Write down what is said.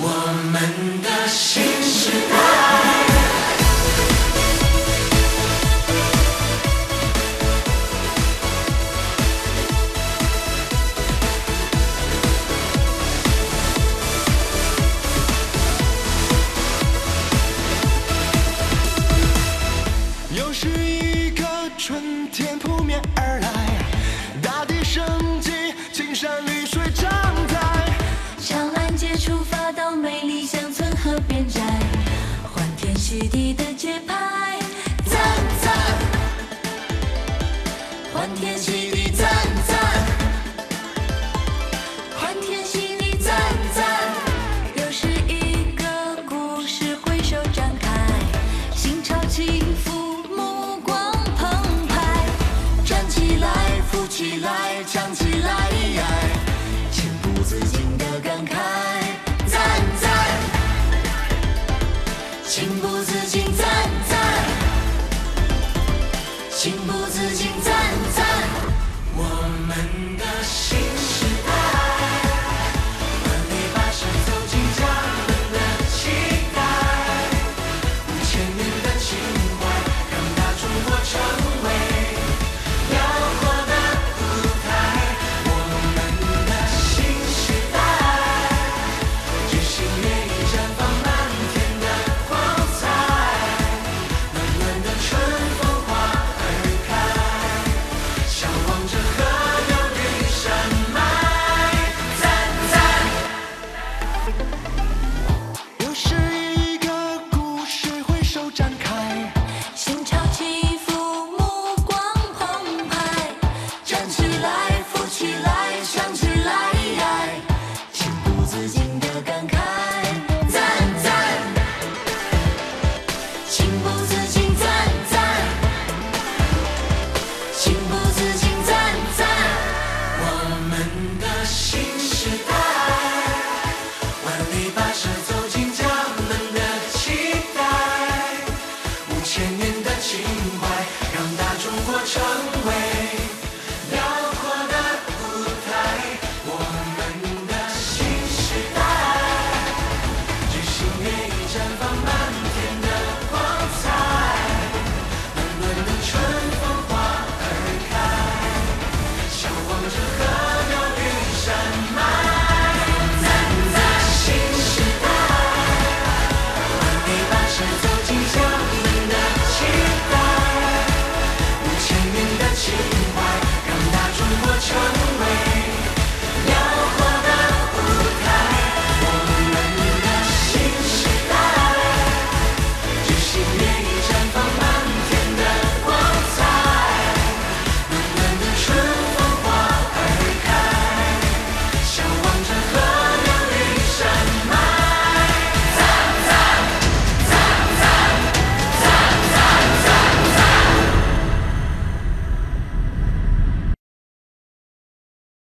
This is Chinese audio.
我们的新时代又是一个春天扑面而来大地生机青山绿水常在。长安街出发美丽乡村河边寨，欢天喜地的节拍，赞赞，欢天喜地赞赞，欢天喜地赞赞，又是一个故事挥手展开，心潮起伏，目光澎湃，站起来，富起来，强起来。 친구 情怀让大中国成